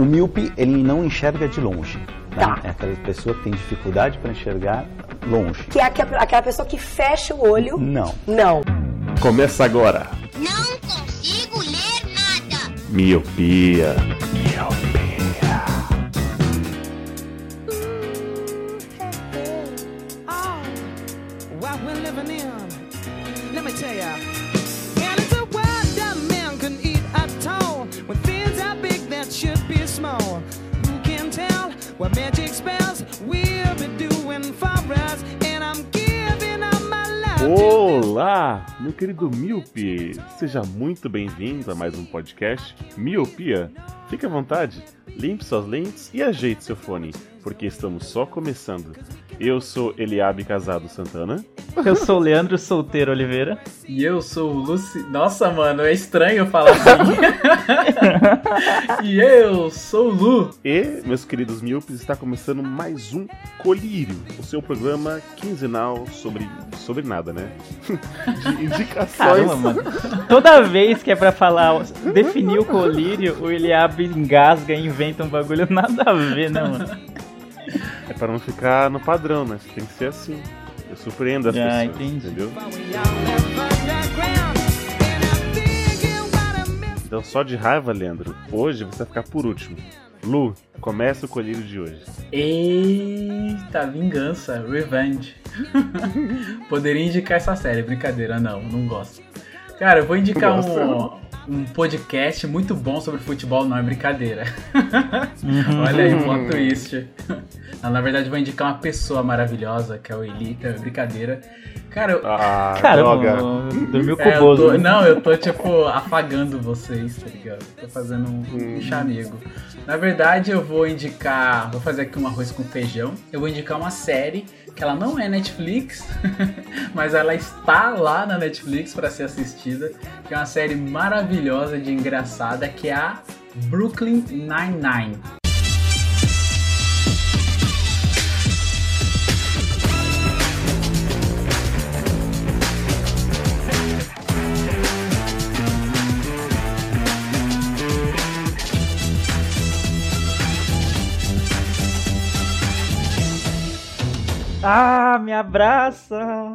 O míope, ele não enxerga de longe. Né? Tá. É aquela pessoa que tem dificuldade para enxergar longe. Que é aque- aquela pessoa que fecha o olho. Não. Não. Começa agora. Não consigo ler nada. Miopia. Oh, what we're living in. Let me tell ya. Small. Who can tell what magic spells we'll be doing for us? And I'm giving up my life. Olá, meu querido Miope. Seja muito bem-vindo a mais um podcast Miopia. Fique à vontade, limpe suas lentes e ajeite seu fone, porque estamos só começando. Eu sou Eliabe Casado Santana. Eu sou o Leandro Solteiro Oliveira. E eu sou o Luci. Nossa, mano, é estranho falar assim. e eu sou o Lu. E, meus queridos miopes, está começando mais um Colírio, o seu programa quinzenal sobre. sobre nada, né? De indicações. Caramba, mano. Toda vez que é pra falar, definir o colírio, o Eliabe engasga e inventa um bagulho nada a ver, né, mano? É para não ficar no padrão, né? Tem que ser assim. Eu surpreendo as Ah, pessoas, entendi. entendeu? Então, só de raiva, Leandro, hoje você vai ficar por último. Lu, começa o colírio de hoje. Eita, vingança, revenge. Poderia indicar essa série, brincadeira, não, não gosto. Cara, eu vou indicar Gosta? um, um podcast muito bom sobre futebol, não é brincadeira. Uhum. Olha aí, plot twist. Não, na verdade, vou indicar uma pessoa maravilhosa, que é o Elita, é brincadeira. Cara, eu, Ah, Caramba, droga. dormiu com É, o eu tô- né? não, eu tô, tipo, afagando vocês, tá ligado? Tô fazendo um, Hum. um chamego. Na verdade, eu vou indicar. Vou fazer aqui um arroz com feijão. Eu vou indicar uma série que ela não é Netflix, mas ela está lá na Netflix para ser assistida. Que é uma série maravilhosa de engraçada que é a Brooklyn Nine-Nine. Ah, me abraça!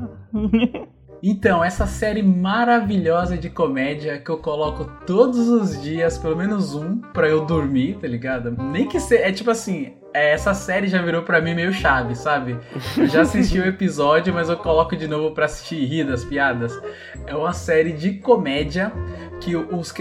Então, essa série maravilhosa de comédia que eu coloco todos os dias, pelo menos um, pra eu dormir, tá ligado? Nem que seja. É tipo assim. é, Essa série já virou pra mim meio chave, sabe? Eu já assisti o episódio, mas eu coloco de novo pra assistir e rir das piadas. É uma série de comédia que os.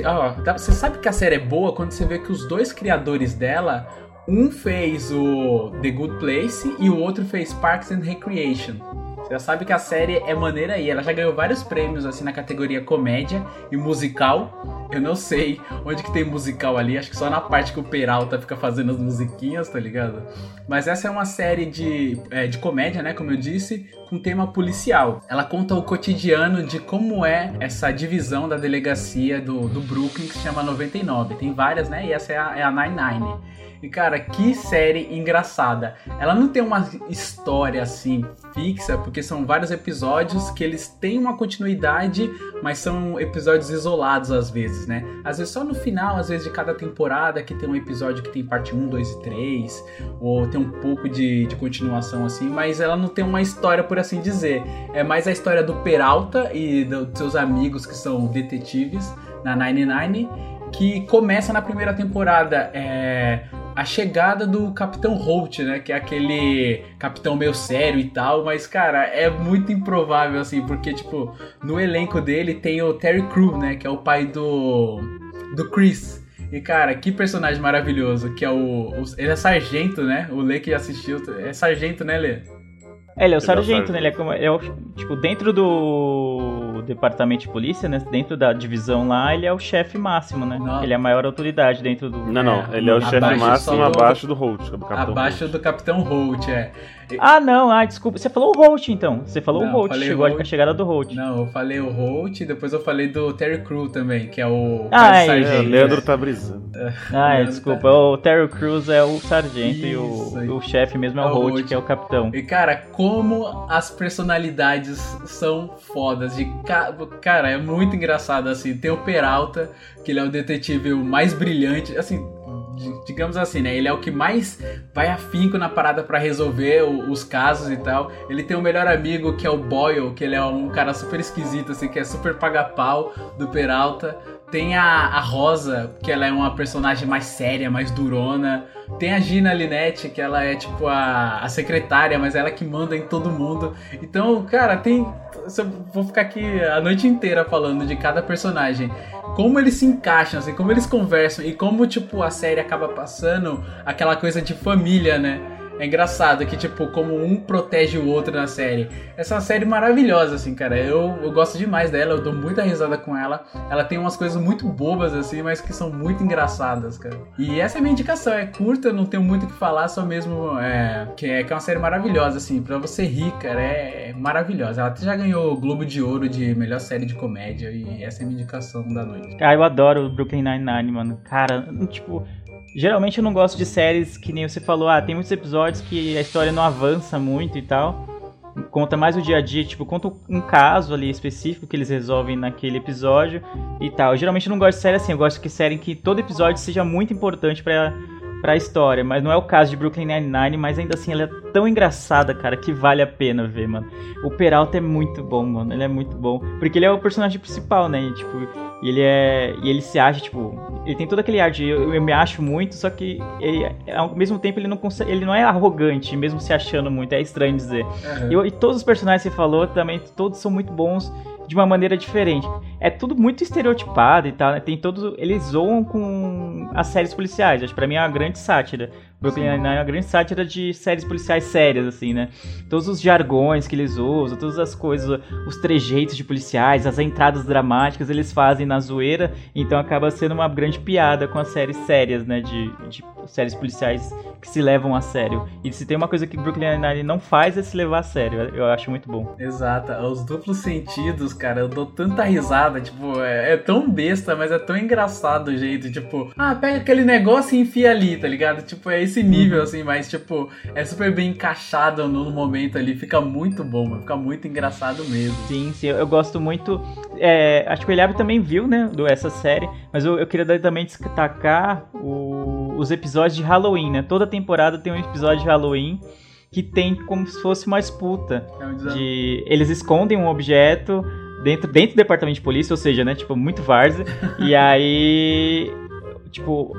Você sabe que a série é boa quando você vê que os dois criadores dela. Um fez o The Good Place e o outro fez Parks and Recreation. Você já sabe que a série é maneira aí. Ela já ganhou vários prêmios assim na categoria comédia e musical. Eu não sei onde que tem musical ali. Acho que só na parte que o Peralta fica fazendo as musiquinhas, tá ligado? Mas essa é uma série de, é, de comédia, né? Como eu disse, com tema policial. Ela conta o cotidiano de como é essa divisão da delegacia do, do Brooklyn que se chama 99. Tem várias, né? E essa é a, é a 99. E cara, que série engraçada. Ela não tem uma história assim fixa, porque são vários episódios que eles têm uma continuidade, mas são episódios isolados às vezes, né? Às vezes só no final, às vezes de cada temporada, que tem um episódio que tem parte 1, 2 e 3, ou tem um pouco de, de continuação assim, mas ela não tem uma história, por assim dizer. É mais a história do Peralta e do- dos seus amigos que são detetives na 99, que começa na primeira temporada. É, a chegada do Capitão Holt, né? Que é aquele capitão meio sério e tal, mas, cara, é muito improvável, assim, porque, tipo, no elenco dele tem o Terry Crew, né? Que é o pai do. do Chris. E, cara, que personagem maravilhoso, que é o. o- ele é sargento, né? O Lê que assistiu. É sargento, né, Lê? É, ele é o Ele é o sargento, sargento. né? Ele é, como, é o, tipo, dentro do departamento de polícia, né? Dentro da divisão lá, ele é o chefe máximo, né? Não. Ele é a maior autoridade dentro do... Não, não, ele é o chefe máximo do- abaixo do Holt, do Capitão Abaixo Holt. do Capitão Holt, é. Ah, não, ah, desculpa. Você falou o Holt, então. Você falou Não, o Holt, chegou Holt. a chegada do Holt. Não, eu falei o Holt e depois eu falei do Terry Crew também, que é o Ah, é, É, sargento. o Leandro tá brisando. Ah, é, desculpa. O Terry Crews é o sargento e Isso aí. o, o chefe mesmo é É o o Holt, Holt. que é o capitão. E cara, como as personalidades são fodas. De. Cara, é muito engraçado assim. Tem o Peralta, que ele é o detetive mais brilhante, assim, di- digamos assim, né? Ele é o que mais vai afinco na parada pra resolver o- os casos e tal. Ele tem um melhor amigo que é o Boyle, que ele é um cara super esquisito, assim, que é super paga-pau do Peralta. Tem a, a Rosa, que ela é uma personagem mais séria, mais durona. Tem a Gina Linette, que ela é tipo a, a secretária, mas ela que manda em todo mundo. Então, cara, tem. Se eu Vou ficar aqui a noite inteira falando de cada personagem. Como eles se encaixam, assim, como eles conversam e como, tipo, a série acaba passando aquela coisa de família, né? É engraçado que, tipo, como um protege o outro na série. Essa série maravilhosa, assim, cara. Eu, eu gosto demais dela, eu dou muita risada com ela. Ela tem umas coisas muito bobas, assim, mas que são muito engraçadas, cara. E essa é a minha indicação. É curta, não tenho muito o que falar, só mesmo é, que, é, que é uma série maravilhosa, assim. Pra você rir, cara, é, é maravilhosa. Ela já ganhou o Globo de Ouro de melhor série de comédia. E essa é a minha indicação da noite. Ah, eu adoro Brooklyn Nine-Nine, mano. Cara, tipo, geralmente eu não gosto de séries que nem você falou, ah, tem muitos episódios que a história não avança muito e tal. Conta mais o dia a dia, tipo, conta um caso ali específico que eles resolvem naquele episódio e tal. Eu geralmente não gosto de série assim, eu gosto que série que todo episódio seja muito importante pra, pra história, mas não é o caso de Brooklyn Nine-Nine, mas ainda assim ela é tão engraçada, cara, que vale a pena ver, mano. O Peralta é muito bom, mano, ele é muito bom, porque ele é o personagem principal, né, e, tipo, ele é. E ele se acha, tipo. Ele tem todo aquele ar de eu, eu me acho muito, só que ele, ao mesmo tempo ele não consegue. Ele não é arrogante, mesmo se achando muito, é estranho dizer. E, e todos os personagens que você falou também, todos são muito bons de uma maneira diferente. É tudo muito estereotipado e tal, né? Tem todos. Eles zoam com as séries policiais. Acho que pra mim é uma grande sátira. Brooklyn Nine-Nine é uma grande sátira de séries policiais sérias, assim, né? Todos os jargões que eles usam, todas as coisas, os trejeitos de policiais, as entradas dramáticas, eles fazem na zoeira, então acaba sendo uma grande piada com as séries sérias, né? De, de séries policiais que se levam a sério. E se tem uma coisa que Brooklyn Nine-Nine não faz é se levar a sério. Eu acho muito bom. Exato, os duplos sentidos, cara, eu dou tanta risada, tipo, é, é tão besta, mas é tão engraçado o jeito, tipo, ah, pega aquele negócio e enfia ali, tá ligado? Tipo, é esse nível, assim, mas, tipo, é super bem encaixado no, momento ali, fica muito bom, mano, fica muito engraçado mesmo. Sim, sim, eu, gosto muito. é, acho que o Eliabe também viu, né, do, essa série, mas eu, eu queria também destacar o- os episódios de Halloween, né? Toda temporada tem um episódio de Halloween que tem como se fosse uma disputa. É um. De, eles escondem um objeto dentro, dentro do departamento de polícia, ou seja, né, tipo, muito várzea, e aí, tipo,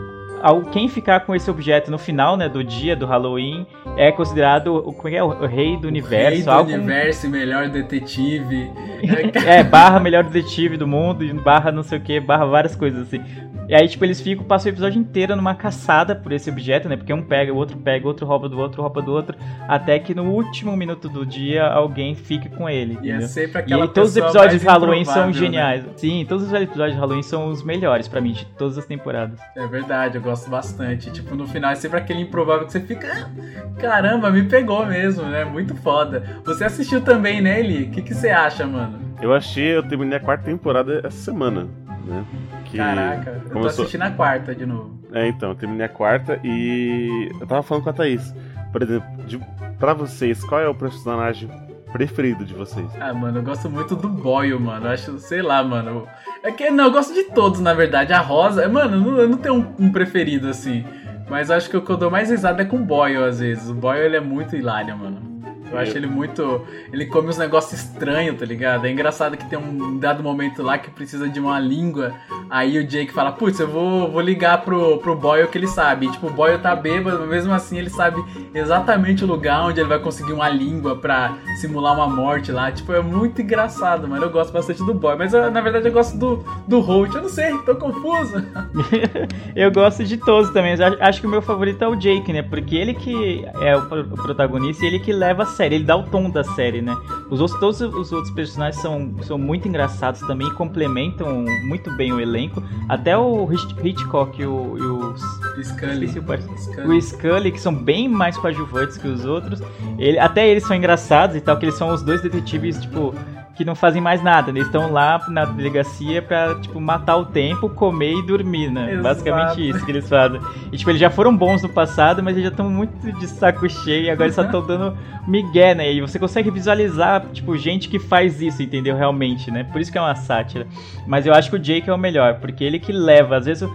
quem ficar com esse objeto no final, né, do dia do Halloween, é considerado, o, como é é, o, rei do universo, Rei do algo- universo, melhor detetive. é, barra melhor detetive do mundo, e barra não sei o que, barra várias coisas assim. E aí, tipo, eles ficam, passam o episódio inteiro numa caçada por esse objeto, né? Porque um pega, o outro pega, o outro rouba do outro, rouba do outro, até que no último minuto do dia alguém fique com ele, E é entendeu? sempre E aquela aí, todos os episódios de Halloween são né? geniais. Sim, todos os episódios de Halloween são os melhores pra mim, de todas as temporadas. É verdade, eu gosto bastante. Tipo, no final é sempre aquele improvável que você fica. "Ah, Caramba, me pegou mesmo, né? Muito foda. Você assistiu também, né, Eli? O que, que você acha, mano? Eu achei, eu terminei a quarta temporada essa semana, né? Que Caraca, eu tô assistindo a quarta de novo. É, então, eu terminei a quarta e eu tava falando com a Thaís. Por exemplo, de, pra vocês, qual é o personagem preferido de vocês? Ah, mano, eu gosto muito do Boyle, mano. Eu acho, sei lá, mano. É que não, eu gosto de todos, na verdade. A Rosa, mano, eu não, tenho um, um preferido assim. Mas acho que o que eu dou mais risada é com o Boyle, às vezes. O Boyle, ele é muito hilário, mano. Eu acho ele muito. Ele come uns negócios estranhos, tá ligado? É engraçado que tem um dado momento lá que precisa de uma língua. Aí o Jake fala: Putz, eu vou, vou ligar pro, pro Boyle que ele sabe. E, tipo, o Boyle tá bêbado, mas mesmo assim ele sabe exatamente o lugar onde ele vai conseguir uma língua pra simular uma morte lá. Tipo, é muito engraçado, mano. Eu gosto bastante do Boyle. Mas eu, na verdade eu gosto do, do Holt. Eu não sei, tô confuso. eu gosto de todos também, mas acho- que o meu favorito é o Jake, né? Porque ele que é o protagonista e ele que leva a série, ele dá o tom da série, né? Os outros, todos os outros personagens são, são muito engraçados também, complementam muito bem o elenco. Até o Hitch- Hitchcock e o, e o Scully. O Scully. o Scully, que são bem mais coadjuvantes que os outros. Ele, até eles são engraçados e tal, que eles são os dois detetives, tipo, que não fazem mais nada, né? Eles estão lá na delegacia pra, tipo, matar o tempo, comer e dormir, né? Exato. Basicamente isso que eles fazem. E, tipo, eles já foram bons no passado, mas eles já estão muito de saco cheio e agora eles só estão dando migué, né? E você consegue visualizar, tipo, gente que faz isso, entendeu? Realmente, né? Por isso que é uma sátira. Mas eu acho que o Jake é o melhor, porque ele que leva, às vezes...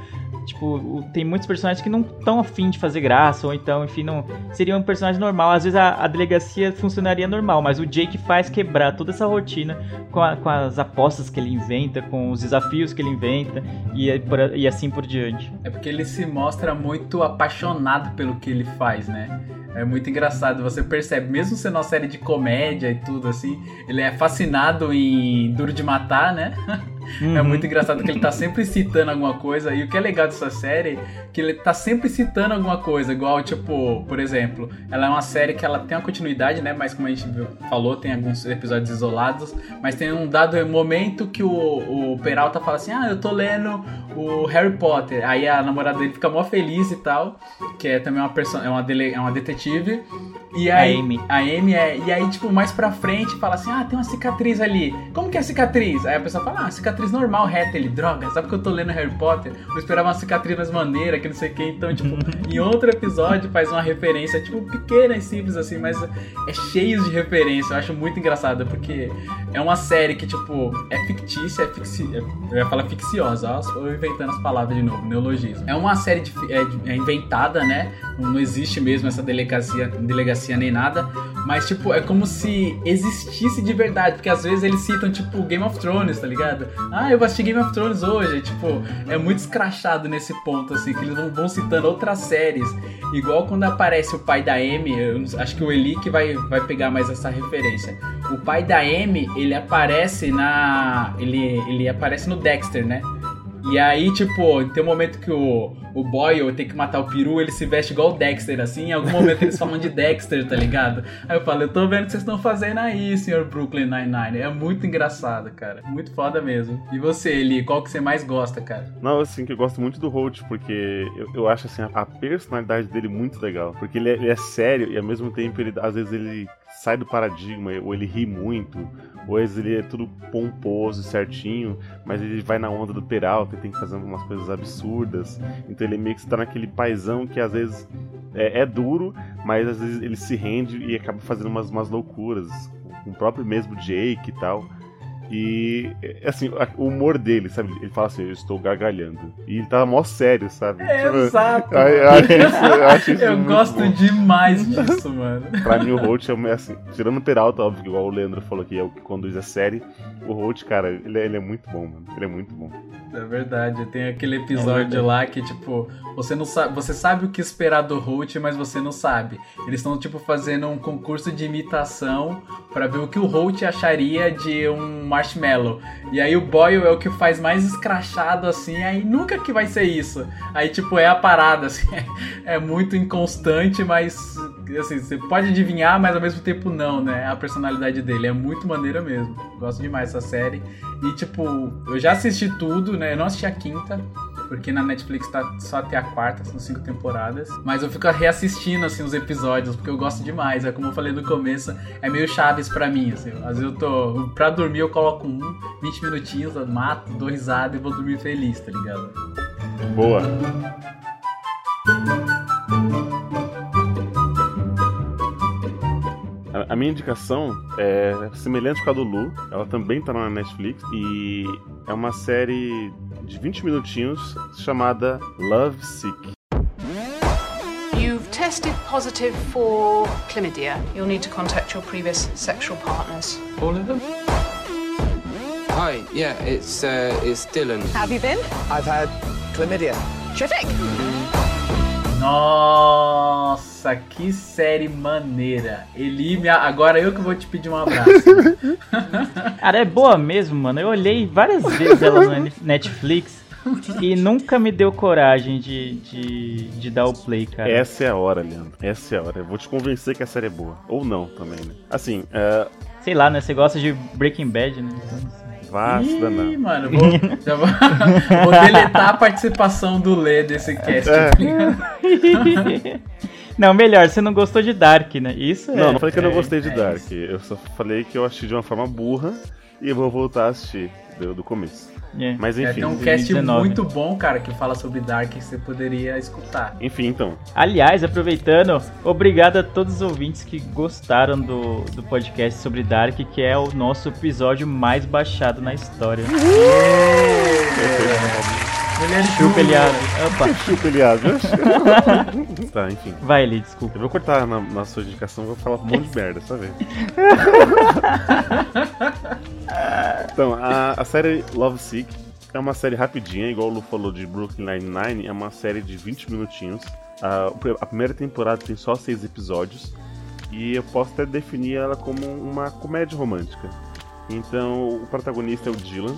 tipo, tem muitos personagens que não estão afim de fazer graça, ou então, enfim, não seria um personagem normal. Às vezes a, a delegacia funcionaria normal, mas o Jake faz quebrar toda essa rotina com, a- com as apostas que ele inventa, com os desafios que ele inventa e, por- e assim por diante. É porque ele se mostra muito apaixonado pelo que ele faz, né? É muito engraçado, você percebe, mesmo sendo uma série de comédia e tudo assim, ele é fascinado em Duro de Matar, né? É Uhum. muito engraçado que ele tá sempre citando alguma coisa. E o que é legal dessa série que ele tá sempre citando alguma coisa. Igual, tipo, por exemplo, ela é uma série que ela tem uma continuidade, né? Mas como a gente falou, tem alguns episódios isolados. Mas tem um dado momento que o, o Peralta fala assim: Ah, eu tô lendo o Harry Potter. Aí a namorada dele fica mó feliz e tal. Que é também uma pessoa, é uma, dele, é uma detetive. E aí, A Amy. a Amy é. E aí, tipo, mais pra frente fala assim: ah, tem uma cicatriz ali. Como que é a cicatriz? Aí a pessoa fala: ah, cicatriz normal, reta. Ele, droga, sabe que eu tô lendo Harry Potter? Eu esperava uma cicatriz mais maneira, que não sei o que. Então, tipo, em outro episódio faz uma referência, tipo, pequena e simples assim, mas é cheio de referência. Eu acho muito engraçado, porque é uma série que, tipo, é fictícia, é fixi... é- Eu ia falar ficciosa, ó, eu inventando as palavras de novo, neologismo. É uma série de... é, de- é inventada, né? Não existe mesmo essa delegacia, delegacia nem nada. Mas, tipo, é como se existisse de verdade. Porque às vezes eles citam, tipo, Game of Thrones, tá ligado? Ah, eu vou assistir Game of Thrones hoje. Tipo, é muito escrachado nesse ponto, assim, que eles vão, vão citando outras séries. Igual quando aparece o pai da não- acho que o Eli que vai, vai pegar mais essa referência. O pai da Amy, ele aparece na. Ele, ele aparece no Dexter, né? E aí, tipo, tem um momento que o, o Boyle tem que matar o peru, ele se veste igual o Dexter, assim. Em algum momento eles falam de Dexter, tá ligado? Aí eu falo, eu tô vendo o que vocês estão fazendo aí, senhor Brooklyn Nine-Nine. É muito engraçado, cara. Muito foda mesmo. E você, Eli, qual que você mais gosta, cara? Não, assim, que eu gosto muito do Holt, porque eu, eu acho assim, a, a personalidade dele muito legal. Porque ele é, ele é sério e ao mesmo tempo ele às vezes ele sai do paradigma, ou ele ri muito, ou ele é tudo pomposo e certinho, mas ele vai na onda do Peralta e tem que fazer umas coisas absurdas. Então ele meio que está naquele paizão que às vezes é, é duro, mas às vezes ele se rende e acaba fazendo umas, umas loucuras. Com o próprio mesmo Jake e tal. E, é, assim, o humor dele, sabe? Ele fala assim, eu estou gargalhando. E ele tá mó sério, sabe? Tipo, Exato. eu, eu acho isso, eu acho isso Eu gosto bom. demais disso, mano. Pra mim, o Holt é, é assim, tirando o Peralta, óbvio, igual o Leandro falou que é o que conduz a série. O Holt, cara, ele é, ele é muito bom, mano. Ele é muito bom. É verdade, tem aquele episódio verdade. lá que, tipo, você não sabe. Você sabe o que esperar do Holt, mas você não sabe. Eles estão, tipo, fazendo um concurso de imitação pra ver o que o Holt acharia de um marshmallow. E aí o Boyle é o que faz mais escrachado assim, aí nunca que vai ser isso. Aí, tipo, é a parada, assim, é muito inconstante, mas assim, você pode adivinhar, mas ao mesmo tempo não, né? A personalidade dele é muito maneira mesmo. Gosto demais dessa série. E tipo, eu já assisti tudo, né? Eu não assisti a quinta, porque na Netflix tá só até a quarta, são cinco temporadas. Mas eu fico reassistindo, assim, os episódios, porque eu gosto demais. É como eu falei no começo, é meio chaves pra mim, assim. Às vezes eu tô... Pra dormir eu coloco um, 20 minutinhos, eu mato, dou risada e vou dormir feliz, tá ligado? Boa. A- minha indicação é semelhante com a do Lu, ela também tá na Netflix e é uma série de 20 minutinhos chamada Love Sick. You've tested positive for chlamydia. You'll need to contact your previous sexual partners. All of them? Hi, yeah, it's uh, it's Dylan. Have you been? I've had chlamydia. Terrific. Nossa, que série maneira. Eli, me- agora eu que vou te pedir um abraço. Cara, é boa mesmo, mano. Eu olhei várias vezes ela no Netflix e nunca me deu coragem de, de, de dar o play, cara. Essa é a hora, Leandro. Essa é a hora. Eu vou te convencer que a série é boa. Ou não também, né? Assim, é. Sei lá, né? Você gosta de Breaking Bad, né? Se Ih, danar. mano, vou, já vou, vou deletar a participação do Lê desse cast. É. não, melhor, você não gostou de Dark, né? Isso é. Não, não falei que eu não é- gostei de é Dark. isso. Eu só falei que eu achei de uma forma burra e eu vou voltar a assistir do, do começo. é. Mas É, enfim. tem um cast 2019. muito bom, cara, que fala sobre Dark que você poderia escutar. Enfim, então. Aliás, aproveitando, obrigado a todos os ouvintes que gostaram do, do podcast sobre Dark, que é o nosso episódio mais baixado na história. Ele é Chupelhado. Opa. Chupelhado. tá, enfim. Vai, Eli, desculpa. Eu vou cortar na, na sua indicação, vou falar um monte de merda, sabe? então, a, a série Love Sick é uma série rapidinha, igual o Lu falou de Brooklyn Nine-Nine, é uma série de 20 minutinhos. A, a primeira temporada tem só seis episódios e eu posso até definir ela como uma comédia romântica. Então, o protagonista é o Dylan,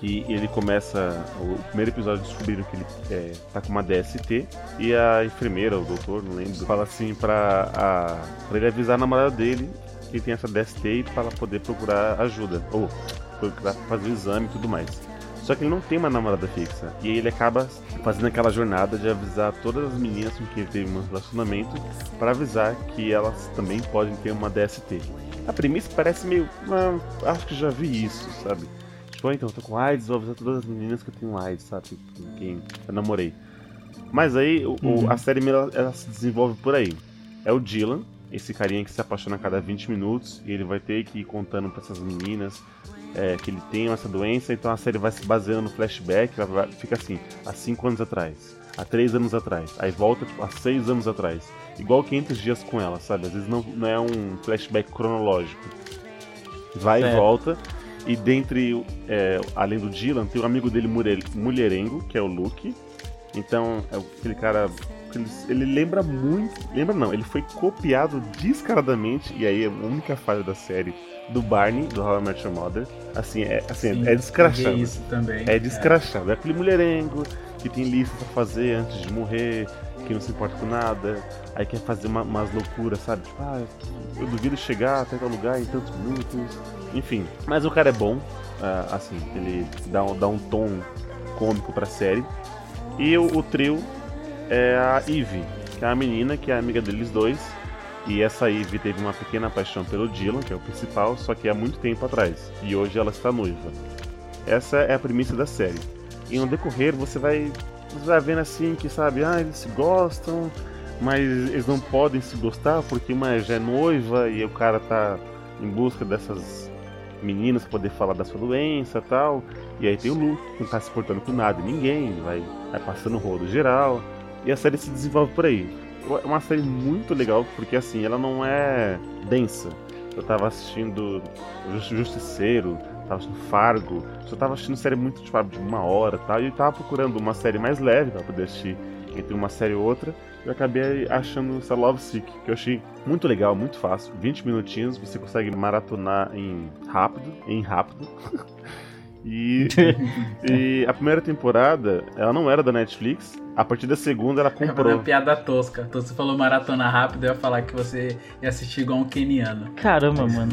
que ele começa. O primeiro episódio descobriram que ele é, tá com uma DST e a enfermeira, o doutor, não lembro, fala assim pra, ele avisar a namorada dele que tem essa DST para poder procurar ajuda. Ou procurar fazer o exame e tudo mais. Só que ele não tem uma namorada fixa. E aí ele acaba fazendo aquela jornada de avisar todas as meninas com quem ele teve um relacionamento para avisar que elas também podem ter uma DST. A premissa parece meio. Ah, acho que já vi isso, sabe? Tipo, então, eu tô com AIDS, vou avisar todas as meninas que eu tenho AIDS, sabe? Com quem eu namorei. Mas aí o, Uhum. a série ela, ela se desenvolve por aí. É o Dylan, esse carinha que se apaixona a cada 20 minutos, e ele vai ter que ir contando pra essas meninas é, que ele tem essa doença, então a série vai se baseando no flashback, vai- vai- fica assim, há 5 anos atrás, há 3 anos atrás, aí volta tipo, há 6 anos atrás. Igual 500 dias com ela, sabe? Às vezes não, não é um flashback cronológico. Vai e Certo. volta. E dentre, é, além do Dylan, tem um amigo dele mulher- mulherengo, que é o Luke. Então, é aquele cara. Ele, ele lembra muito. Lembra não, ele foi copiado descaradamente, e aí é a única falha da série, do Barney, do How I Met Your Mother. Assim, é, assim, Sim, é descrachado. vi isso também. É descrachado. É aquele mulherengo que tem lista pra fazer antes de morrer, que não se importa com nada, aí quer fazer uma- umas loucuras, sabe? Tipo, ah, eu duvido chegar até tal lugar em tantos minutos. Enfim, mas o cara é bom, ah, assim, ele dá um, dá um tom cômico pra série. E o, o trio é a Eve, que é a menina que é amiga deles dois. E essa Eve teve uma pequena paixão pelo Dylan, que é o principal, só que há muito tempo atrás. E hoje ela está noiva. Essa é a premissa da série. E no decorrer você vai, você vai vendo assim que, sabe, ah, eles se gostam, mas eles não podem se gostar porque uma já é noiva e o cara tá em busca dessas meninas poder falar da sua doença tal. E aí tem o Luke, que não tá se portando com nada ninguém, vai, vai passando o rodo geral. E a série se desenvolve por aí. É uma série muito legal, porque assim, ela não é densa. Eu tava assistindo Justi- Justiceiro, tava assistindo Fargo, só tava assistindo série muito tipo, de uma hora tal, e eu tava procurando uma série mais leve pra poder assistir entre uma série e outra. Eu acabei achando essa Love Sick, que eu achei muito legal, muito fácil. 20 minutinhos, você consegue maratonar em rápido, em rápido. E, e a primeira temporada, ela não era da Netflix. A partir da segunda, ela É uma comprou. piada tosca. Então você falou maratona rápido, eu ia falar que você ia assistir igual um keniano. Caramba, mano.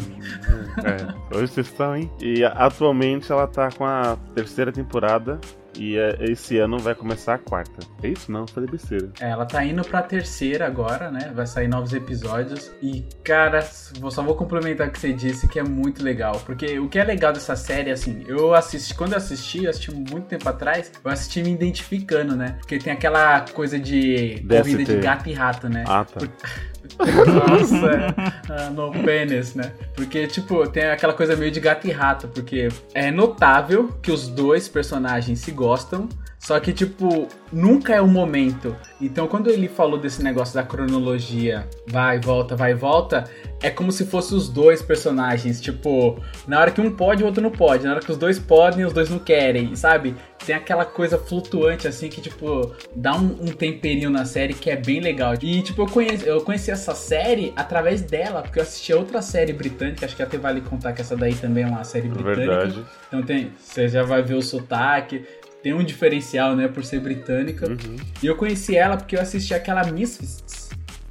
É, hoje vocês estão, hein? E atualmente ela tá com a terceira temporada. E é, esse ano vai começar a quarta. É isso? Não, falei besteira. É, ela tá indo pra terceira agora, né? Vai sair novos episódios. E, cara, vou- só vou complementar o que você disse, que é muito legal. Porque o que é legal dessa série, assim, eu assisti, quando eu assisti, eu assisti muito tempo atrás, eu assisti me identificando, né? Porque tem aquela coisa de corrida de DST. gato e rato, né? Ah, tá. Nossa, ah, no penis, né? Porque, tipo, tem aquela coisa meio de gato e rato, porque é notável que os dois personagens se gostam, só que, tipo, nunca é o momento. Então, quando ele falou desse negócio da cronologia, vai, volta, vai, volta, é como se fossem os dois personagens, tipo, na hora que um pode, o outro não pode, na hora que os dois podem, os dois não querem, sabe? Tem aquela coisa flutuante, assim, que, tipo, dá um, um temperinho na série que é bem legal. E, tipo, eu conheci, eu conheci essa série através dela, porque eu assisti a outra série britânica, acho que até vale contar que essa daí também é uma série britânica. Verdade. Então tem, você já vai ver o sotaque, tem um diferencial, né, por ser britânica. Uhum. E eu conheci ela porque eu assisti aquela Misfits,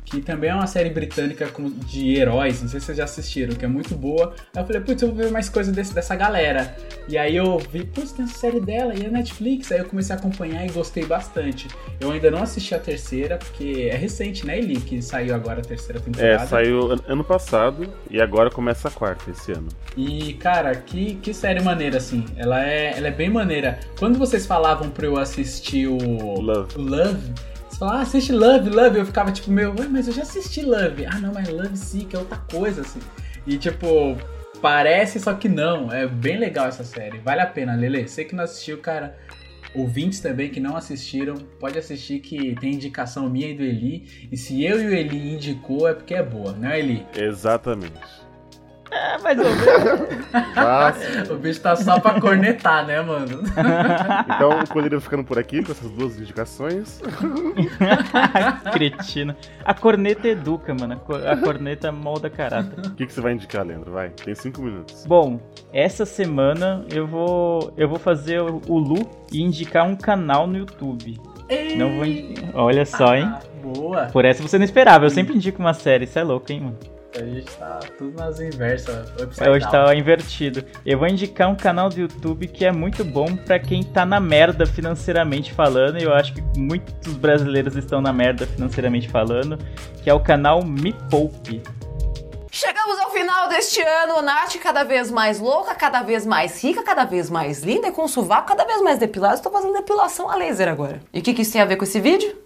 que também é uma série britânica de heróis, não sei se vocês já assistiram, que é muito boa. Aí eu falei, putz, eu vou ver mais coisa desse, dessa galera. E aí eu vi, putz, tem essa série dela e é Netflix, aí eu comecei a acompanhar e gostei bastante. Eu ainda não assisti a terceira, porque é recente, né, Eli, que saiu agora a terceira temporada. É, saiu an- ano passado e agora começa a quarta esse ano. E, cara, que, que série maneira, assim. Ela é, ela é bem maneira. Quando vocês falavam pra eu assistir o Love. o Love você falavam, ah, assiste Love, Love. Eu ficava tipo, meu, mas eu já assisti Love. Ah, não, mas Love sim, que é outra coisa, assim. E, tipo, parece, só que não. É bem legal essa série. Vale a pena, Lele. Sei que não assistiu, cara. ouvintes também que não assistiram, pode assistir que tem indicação minha e do Eli. E se eu e o Eli indicou, é porque é boa, não é, Eli? Exatamente. É, mais ou menos. Mas, O bicho tá só pra cornetar, né, mano? então, o Colírio ficando por aqui com essas duas indicações. Cretina. A corneta educa, mano. A cor- A corneta molda caráter. O que, que você vai indicar, Leandro? Vai, tem cinco minutos. Bom, essa semana eu vou eu vou fazer o Lu e indicar um canal no YouTube. Não vou indi- Olha só, hein? Ah, boa. Por essa você não esperava. Eu sempre indico uma série. Isso é louco, hein, mano? A gente tá tudo nas inversas. É, Hoje tá invertido. Eu vou indicar um canal do YouTube que é muito bom pra quem tá na merda financeiramente falando. E eu acho que muitos brasileiros estão na merda financeiramente falando. Que é o canal Me Poupe. Chegamos ao final deste ano, Nath cada vez mais louca, cada vez mais rica, cada vez mais linda e com o sovaco cada vez mais depilado. Estou fazendo depilação a laser agora. E o que, que isso tem a ver com esse vídeo?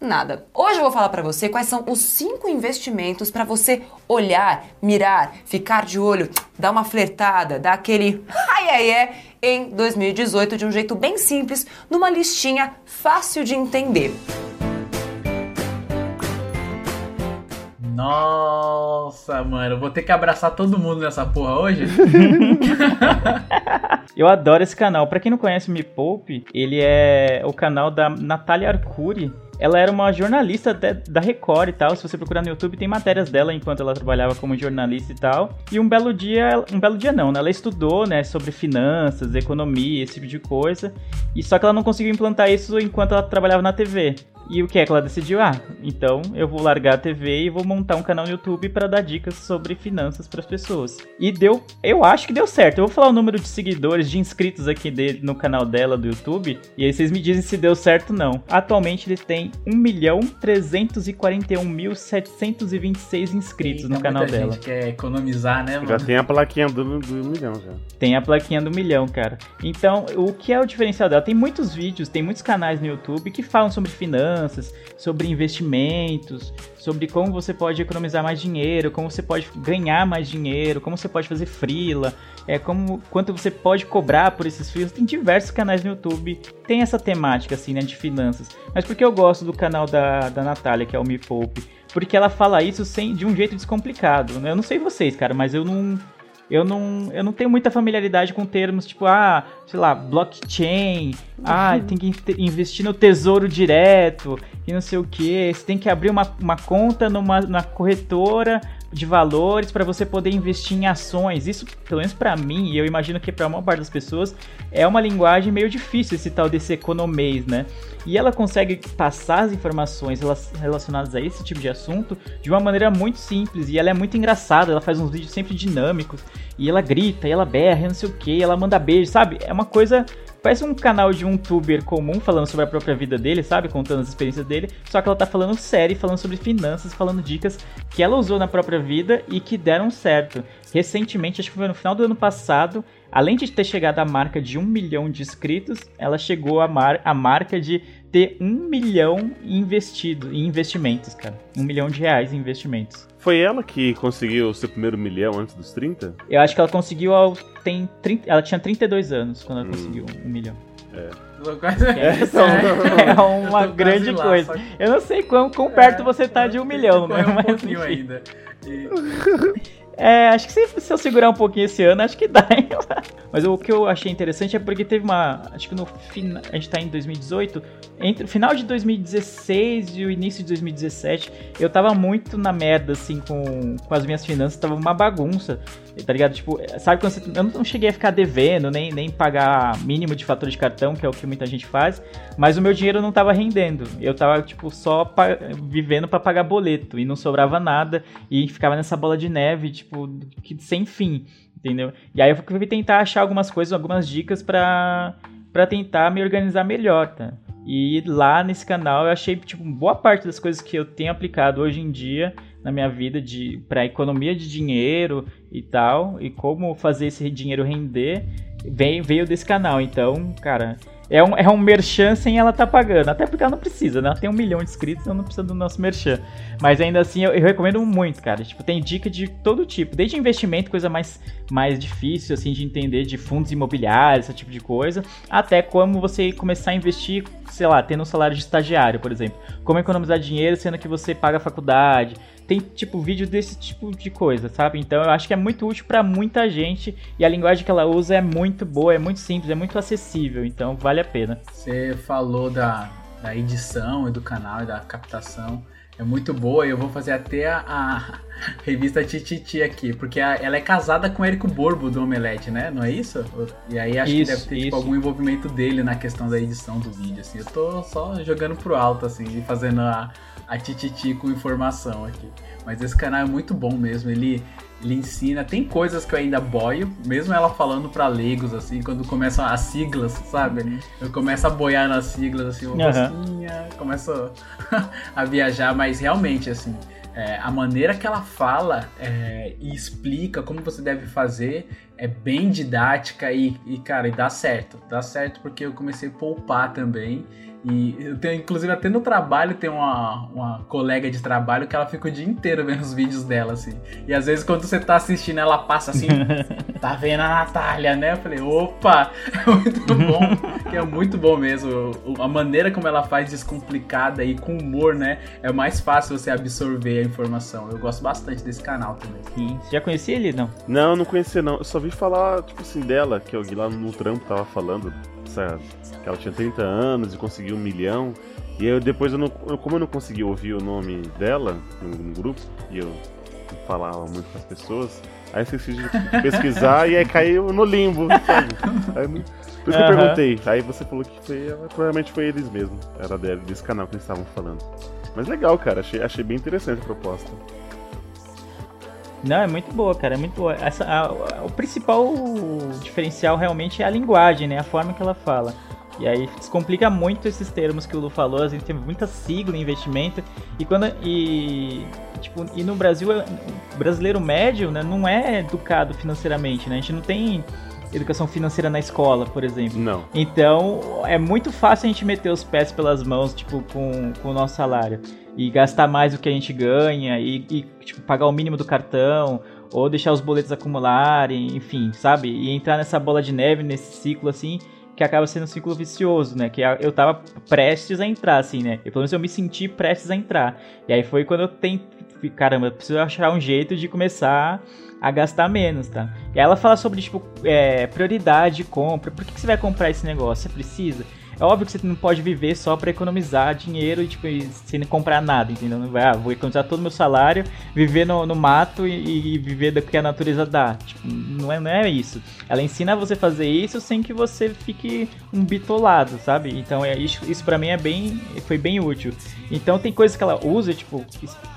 Nada. Hoje eu vou falar pra você quais são os cinco investimentos pra você olhar, mirar, ficar de olho, dar uma flertada, dar aquele ai ai é em 2018 de um jeito bem simples, numa listinha fácil de entender. Nossa, mano, vou ter que abraçar todo mundo nessa porra hoje? Eu adoro esse canal. Pra quem não conhece o Me Poupe, ele é o canal da Natália Arcuri. Ela era uma jornalista da- Record e tal. Se você procurar no YouTube, tem matérias dela enquanto ela trabalhava como jornalista e tal. E um belo dia, um belo dia não, né? Ela estudou, né, sobre finanças, economia, esse tipo de coisa. E só que ela não conseguiu implantar isso enquanto ela trabalhava na TV. E o que é que ela decidiu? Ah, então eu vou largar a TV e vou montar um canal no YouTube para dar dicas sobre finanças para as pessoas. E deu, eu acho que deu certo. Eu vou falar o número de seguidores, de inscritos aqui dele no canal dela do YouTube, e aí vocês me dizem se deu certo ou não. Atualmente ele tem 1.341.726 inscritos Eita, no canal muita dela. gente quer economizar, né, mano? Já tem a plaquinha do, do milhão já. Tem a plaquinha do milhão, cara. Então, o que é o diferencial dela? Tem muitos vídeos, tem muitos canais no YouTube que falam sobre finanças, sobre investimentos, sobre como você pode economizar mais dinheiro, como você pode ganhar mais dinheiro, como você pode fazer frila, é como quanto você pode cobrar por esses frilas. Tem diversos canais no YouTube tem essa temática assim, né, de finanças. Mas por que eu gosto do canal da, da Natália, que é o Me Poupe? Porque ela fala isso sem, de um jeito descomplicado. né? Eu não sei vocês, cara, mas eu não eu não, eu não tenho muita familiaridade com termos tipo, ah, sei lá, blockchain, ah, tem que in- investir no tesouro direto e não sei o que. Você tem que abrir uma, uma conta numa na corretora de valores para você poder investir em ações. Isso, pelo menos para mim, e eu imagino que para a maior parte das pessoas, é uma linguagem meio difícil esse tal desse economês, né? E ela consegue passar as informações rela- relacionadas a esse tipo de assunto de uma maneira muito simples e ela é muito engraçada. Ela faz uns vídeos sempre dinâmicos e ela grita, e ela berra, e não sei o que, ela manda beijo, sabe? É uma coisa Parece um canal de um tuber comum falando sobre a própria vida dele, sabe? Contando as experiências dele. Só que ela tá falando sério, falando sobre finanças, falando dicas que ela usou na própria vida e que deram certo. Recentemente, acho que foi no final do ano passado, além de ter chegado à marca de um milhão de inscritos, ela chegou à, mar à marca de ter um milhão investido em investimentos, cara. Um milhão de reais em investimentos. Foi ela que conseguiu o seu primeiro milhão antes dos 30? Eu acho que ela conseguiu ao. Tem 30, ela tinha 32 anos quando ela Hum. conseguiu um milhão. É. É, Sério? é uma grande lá, coisa. que- Eu não sei quão, quão perto você tá de um milhão, né? Um Mas, pouquinho enfim. ainda. E- É, acho que se, se eu segurar um pouquinho esse ano, acho que dá. hein? Mas o que eu achei interessante é porque teve uma. Acho que no final. A gente tá em 2018. Entre o final de 2016 e o início de 2017, eu tava muito na merda, assim, com, com as minhas finanças. Tava uma bagunça. Tá ligado? Tipo, sabe quando você. Eu não cheguei a ficar devendo, nem, nem pagar mínimo de fatura de cartão, que é o que muita gente faz. Mas o meu dinheiro não tava rendendo. Eu tava, tipo, só vivendo pra pagar boleto. E não sobrava nada. E ficava nessa bola de neve, tipo, sem fim. Entendeu? E aí eu fui tentar achar algumas coisas, algumas dicas pra, pra tentar me organizar melhor, tá? E lá nesse canal eu achei, tipo, boa parte das coisas que eu tenho aplicado hoje em dia na minha vida de para economia de dinheiro e tal, e como fazer esse dinheiro render, veio, veio desse canal. Então, cara, É um, é um merchan sem ela tá pagando. Até porque ela não precisa, né? Ela tem um milhão de inscritos, ela não precisa do nosso merchan. Mas ainda assim, eu, eu recomendo muito, cara. Tipo, tem dica de todo tipo. Desde investimento, coisa mais, mais difícil, assim, de entender, de fundos imobiliários, esse tipo de coisa. Até como você começar a investir, sei lá, tendo um salário de estagiário, por exemplo. Como economizar dinheiro sendo que você paga a faculdade tem tipo vídeo desse tipo de coisa, sabe? Então eu acho que é muito útil para muita gente e a linguagem que ela usa é muito boa, é muito simples, é muito acessível, então vale a pena. Você falou da, da edição e do canal e da captação. É muito boa e eu vou fazer até a, a revista Tititi aqui, porque a, ela é casada com o Érico Borbo do Omelete, né? Não é isso? E aí acho Isso, que deve ter tipo, algum envolvimento dele na questão da edição do vídeo, assim. Eu tô só jogando pro alto, assim, e fazendo a, a Tititi com informação aqui. Mas esse canal é muito bom mesmo, ele, ele ensina, tem coisas que eu ainda boio, mesmo ela falando pra leigos, assim, quando começam as siglas, sabe? Eu começo a boiar nas siglas, assim, uma rosquinha, começo a viajar, mas realmente, assim, é, a maneira que ela fala é, e explica como você deve fazer é bem didática e, e, cara, e dá certo. Dá certo porque eu comecei a poupar também. E eu tenho, inclusive, até no trabalho tem uma, uma colega de trabalho que ela fica o dia inteiro vendo os vídeos dela, assim. E às vezes quando você tá assistindo, ela passa assim, tá vendo a Natália, né? Eu falei, opa, é muito bom, que é muito bom mesmo. A maneira como ela faz descomplicada e com humor, né? É mais fácil você absorver a informação. Eu gosto bastante desse canal também. Sim. Já conhecia ele? Não. Não, não conhecia não. Eu só vi falar, tipo assim, dela, que alguém lá no trampo tava falando, essa- que ela tinha 30 anos e conseguiu um milhão. E eu depois, eu não, como eu não consegui ouvir o nome dela no, no grupo, e eu falava muito com as pessoas, aí eu esqueci de pesquisar e aí caiu no limbo, sabe? Aí, por isso que eu perguntei. Aí você falou que foi, provavelmente foi eles mesmo. Era desse canal que eles estavam falando. Mas legal, cara. Achei, achei bem interessante a proposta. Não, é muito boa, cara, é muito boa. Essa, a- a- o principal diferencial realmente é a linguagem, né? A forma que ela fala. E aí descomplica muito esses termos que o Lu falou, a gente tem muita sigla em investimento. E quando. E, tipo, e no Brasil, o brasileiro médio né, não é educado financeiramente, né? A gente não tem educação financeira na escola, por exemplo. Não. Então é muito fácil a gente meter os pés pelas mãos, tipo, com, com o nosso salário. E gastar mais do que a gente ganha, e, e, tipo, pagar o mínimo do cartão, ou deixar os boletos acumularem, enfim, sabe? E entrar nessa bola de neve, nesse ciclo assim, que acaba sendo um ciclo vicioso, né? Que eu tava prestes a entrar, assim, né? E pelo menos eu me senti prestes a entrar. E aí foi quando eu tentei. Caramba, eu preciso achar um jeito de começar a gastar menos, tá? E aí ela fala sobre, tipo, é, prioridade de compra. Por que, que você vai comprar esse negócio? Você precisa? É óbvio que você não pode viver só pra economizar dinheiro e, tipo, sem comprar nada, entendeu? Não vai, ah, vou economizar todo o meu salário, viver no, no mato e, e viver do que a natureza dá. Tipo, não é, não é isso. Ela ensina você a fazer isso sem que você fique um bitolado, sabe? Então, é, isso, isso pra mim é bem, foi bem útil. Então, tem coisas que ela usa, tipo,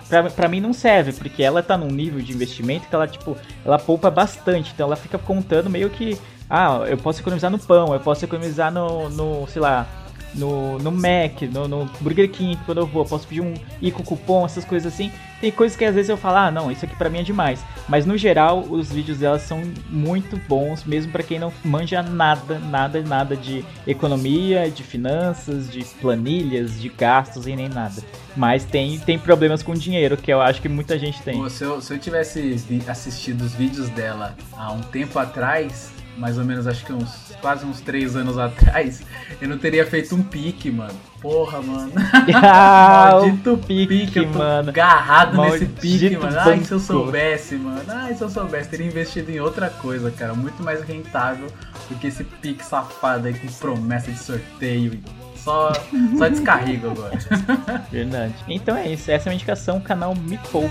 pra, pra mim não serve, porque ela tá num nível de investimento que ela, tipo, ela poupa bastante. Então, ela fica contando meio que ah, eu posso economizar no pão, eu posso economizar no, no sei lá, no, no Mac, no, no Burger King, quando eu vou, eu posso pedir um ir com cupom, essas coisas assim. Tem coisas que às vezes eu falo, ah, não, isso aqui pra mim é demais. Mas no geral, os vídeos dela são muito bons, mesmo pra quem não manja nada, nada, nada de economia, de finanças, de planilhas, de gastos e nem nada. Mas tem, tem problemas com dinheiro, que eu acho que muita gente tem. Pô, se, eu, se eu tivesse assistido os vídeos dela há um tempo atrás, mais ou menos acho que uns quase uns três anos atrás, eu não teria feito um pique, mano. Porra, mano. Ah, Maldito pique, eu tô mano. agarrado nesse Maldito pique, mano. Ai, se eu soubesse, mano. Ai, se eu soubesse, teria investido em outra coisa, cara. Muito mais rentável do que esse pique safado aí com promessa de sorteio. Só, só descarrego agora. Verdade. Então é isso, essa é uma indicação, o canal Me Poupe.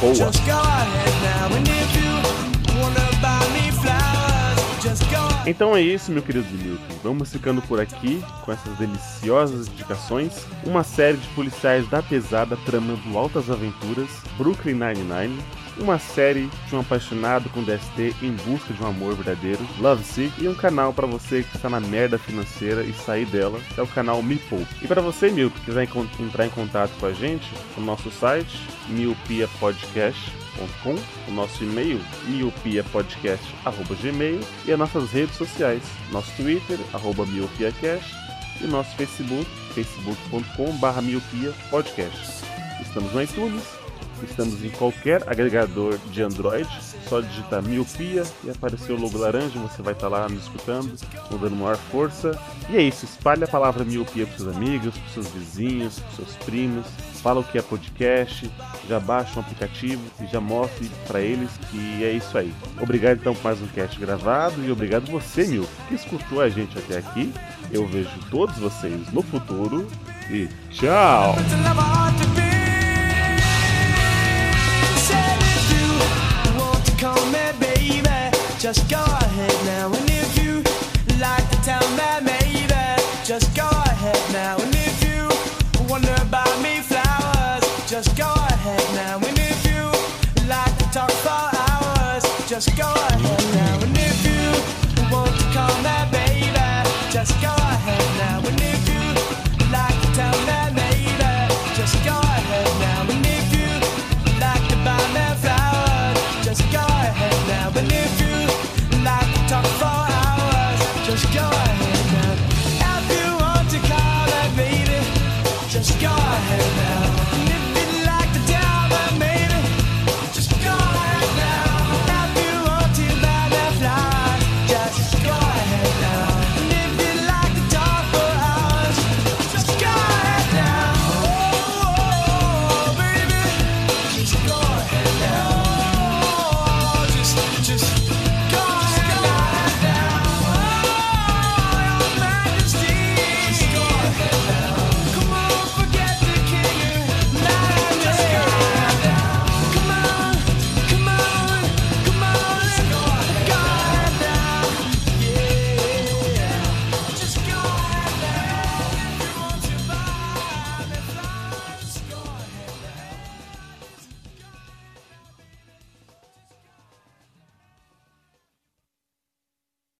Boa. Então é isso, meu querido Milton. Vamos ficando por aqui com essas deliciosas indicações. Uma série de policiais da pesada tramando altas aventuras, Brooklyn Nine-Nine. Uma série de um apaixonado com DST em busca de um amor verdadeiro, Love Sick. E um canal para você que está na merda financeira e sair dela, é o canal Me. E para você, Milton, que quiser entrar em contato com a gente, o nosso site, Miopia Podcast o nosso e-mail miopiapodcast.gmail e as nossas redes sociais, nosso Twitter, arroba miopiacast e nosso Facebook, facebook.com.br miopiapodcast. Estamos no iTunes, estamos em qualquer agregador de Android, só digitar miopia e aparecer o logo laranja, você vai estar lá me escutando, dando maior força. E é isso, espalhe a palavra miopia para seus amigos, para seus vizinhos, para seus primos, fala o que é podcast, já baixa um aplicativo e já mostre para eles que é isso aí. Obrigado então por mais um cast gravado e obrigado você, Mil, que escutou a gente até aqui. Eu vejo todos vocês no futuro e tchau! Just go ahead now. And